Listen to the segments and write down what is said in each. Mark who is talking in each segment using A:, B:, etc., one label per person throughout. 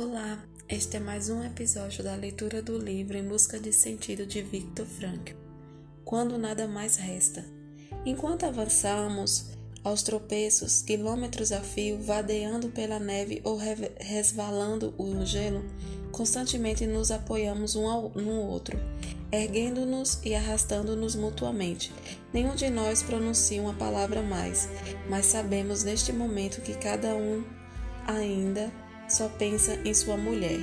A: Olá, este é mais um episódio da leitura do livro Em Busca de Sentido de Victor Frankl. Quando nada mais resta. Enquanto avançamos, aos tropeços, quilômetros a fio, vadeando pela neve ou resvalando o gelo, constantemente nos apoiamos um ao, no outro, erguendo-nos e arrastando-nos mutuamente. Nenhum de nós pronuncia uma palavra mais, mas sabemos neste momento que cada um ainda só pensa em sua mulher.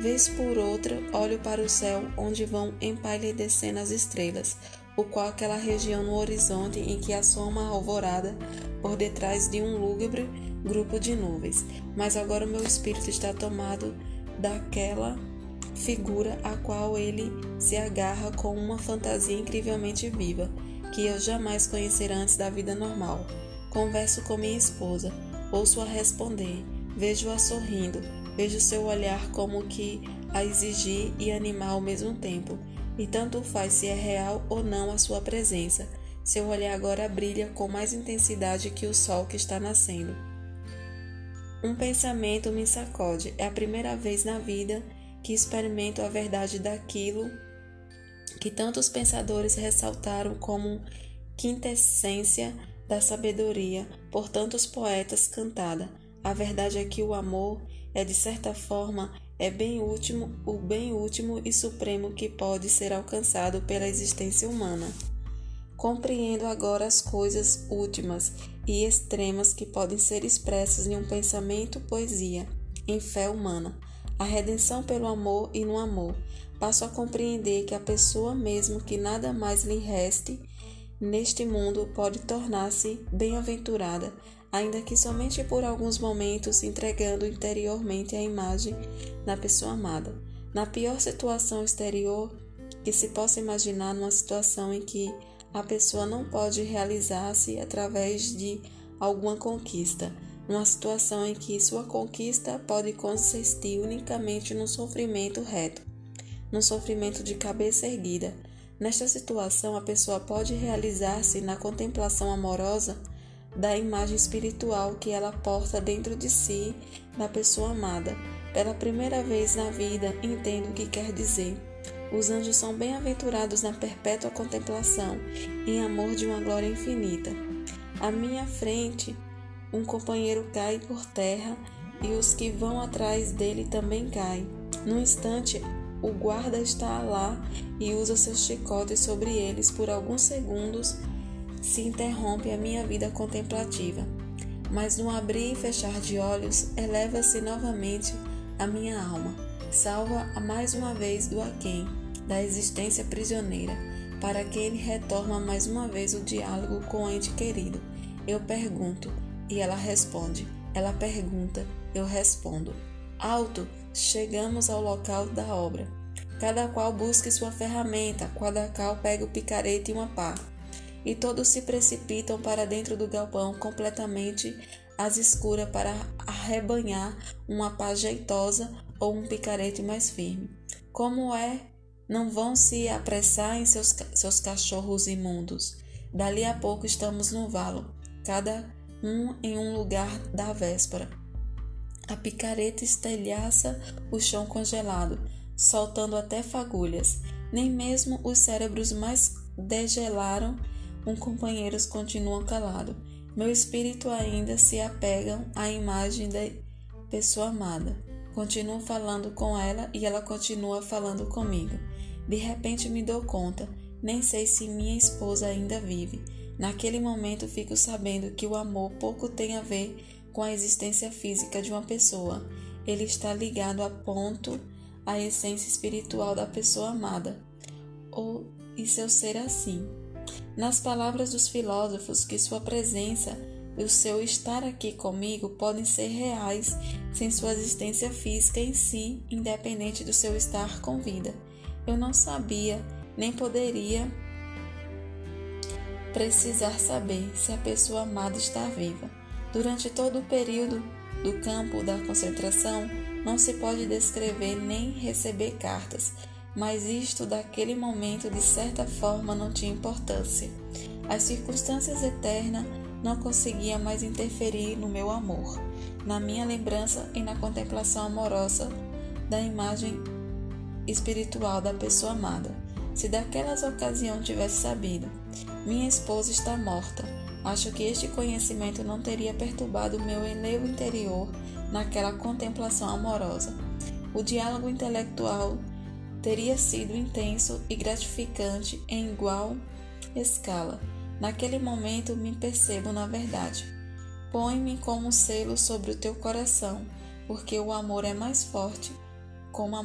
A: Vez por outra, olho para o céu onde vão empalidecendo as estrelas, o qual aquela região no horizonte em que assoma a alvorada por detrás de um lúgubre grupo de nuvens. Mas agora o meu espírito está tomado daquela figura a qual ele se agarra com uma fantasia incrivelmente viva, que eu jamais conhecerá antes da vida normal. Converso com minha esposa, ouço-a responder, vejo-a sorrindo, vejo seu olhar como que a exigir e animar ao mesmo tempo, e tanto faz se é real ou não a sua presença. Seu olhar agora brilha com mais intensidade que o sol que está nascendo. Um pensamento me sacode. É a primeira vez na vida que experimento a verdade daquilo que tantos pensadores ressaltaram como quintessência da sabedoria por tantos poetas cantada. A verdade é que o amor é de certa forma é bem último, o bem último e supremo que pode ser alcançado pela existência humana. Compreendo agora as coisas últimas e extremas que podem ser expressas em um pensamento poesia, em fé humana, a redenção pelo amor e no amor. Passo a compreender que a pessoa mesmo que nada mais lhe reste neste mundo pode tornar-se bem-aventurada, ainda que somente por alguns momentos entregando interiormente a imagem da pessoa amada. Na pior situação exterior que se possa imaginar, numa situação em que a pessoa não pode realizar-se através de alguma conquista, numa situação em que sua conquista pode consistir unicamente no sofrimento reto, no sofrimento de cabeça erguida. Nesta situação, a pessoa pode realizar-se na contemplação amorosa da imagem espiritual que ela porta dentro de si da pessoa amada. Pela primeira vez na vida, entendo o que quer dizer os anjos são bem-aventurados na perpétua contemplação, em amor de uma glória infinita. À minha frente, um companheiro cai por terra e os que vão atrás dele também caem. No instante, o guarda está lá e usa seus chicotes sobre eles por alguns segundos. Se interrompe a minha vida contemplativa. Mas no abrir e fechar de olhos, eleva-se novamente a minha alma, salva-a mais uma vez do aquém da existência prisioneira, para que ele retorna mais uma vez o diálogo com o ente querido. Eu pergunto e ela responde. Ela pergunta, eu respondo. Alto, chegamos ao local da obra. Cada qual busca sua ferramenta, cada qual pega o picareta e uma pá. E todos se precipitam para dentro do galpão completamente às escuras para arrebanhar uma pá jeitosa ou um picarete mais firme. Como é não vão se apressar em seus, seus cachorros imundos. Dali a pouco estamos no valo, cada um em um lugar da véspera. A picareta estelhaça o chão congelado, soltando até fagulhas. Nem mesmo os cérebros mais degelaram, um companheiros continuam calados. Meu espírito ainda se apega à imagem da pessoa amada. Continuo falando com ela e ela continua falando comigo. De repente me dou conta, nem sei se minha esposa ainda vive. Naquele momento fico sabendo que o amor pouco tem a ver com a existência física de uma pessoa. Ele está ligado a ponto à essência espiritual da pessoa amada. Ou e seu ser assim. Nas palavras dos filósofos, que sua presença e o seu estar aqui comigo podem ser reais sem sua existência física em si, independente do seu estar com vida. Eu não sabia, nem poderia precisar saber se a pessoa amada está viva. Durante todo o período do campo da concentração, não se pode descrever nem receber cartas, mas isto daquele momento de certa forma não tinha importância. As circunstâncias eternas não conseguia mais interferir no meu amor, na minha lembrança e na contemplação amorosa da imagem espiritual da pessoa amada. Se daquelas ocasiões tivesse sabido, minha esposa está morta, acho que este conhecimento não teria perturbado o meu enlevo interior naquela contemplação amorosa. O diálogo intelectual teria sido intenso e gratificante em igual escala. Naquele momento me percebo na verdade. Põe-me como um selo sobre o teu coração, porque o amor é mais forte, como a,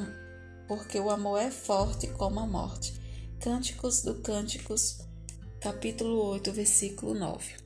A: porque o amor é forte como a morte. Cânticos do Cânticos, capítulo 8, versículo 9.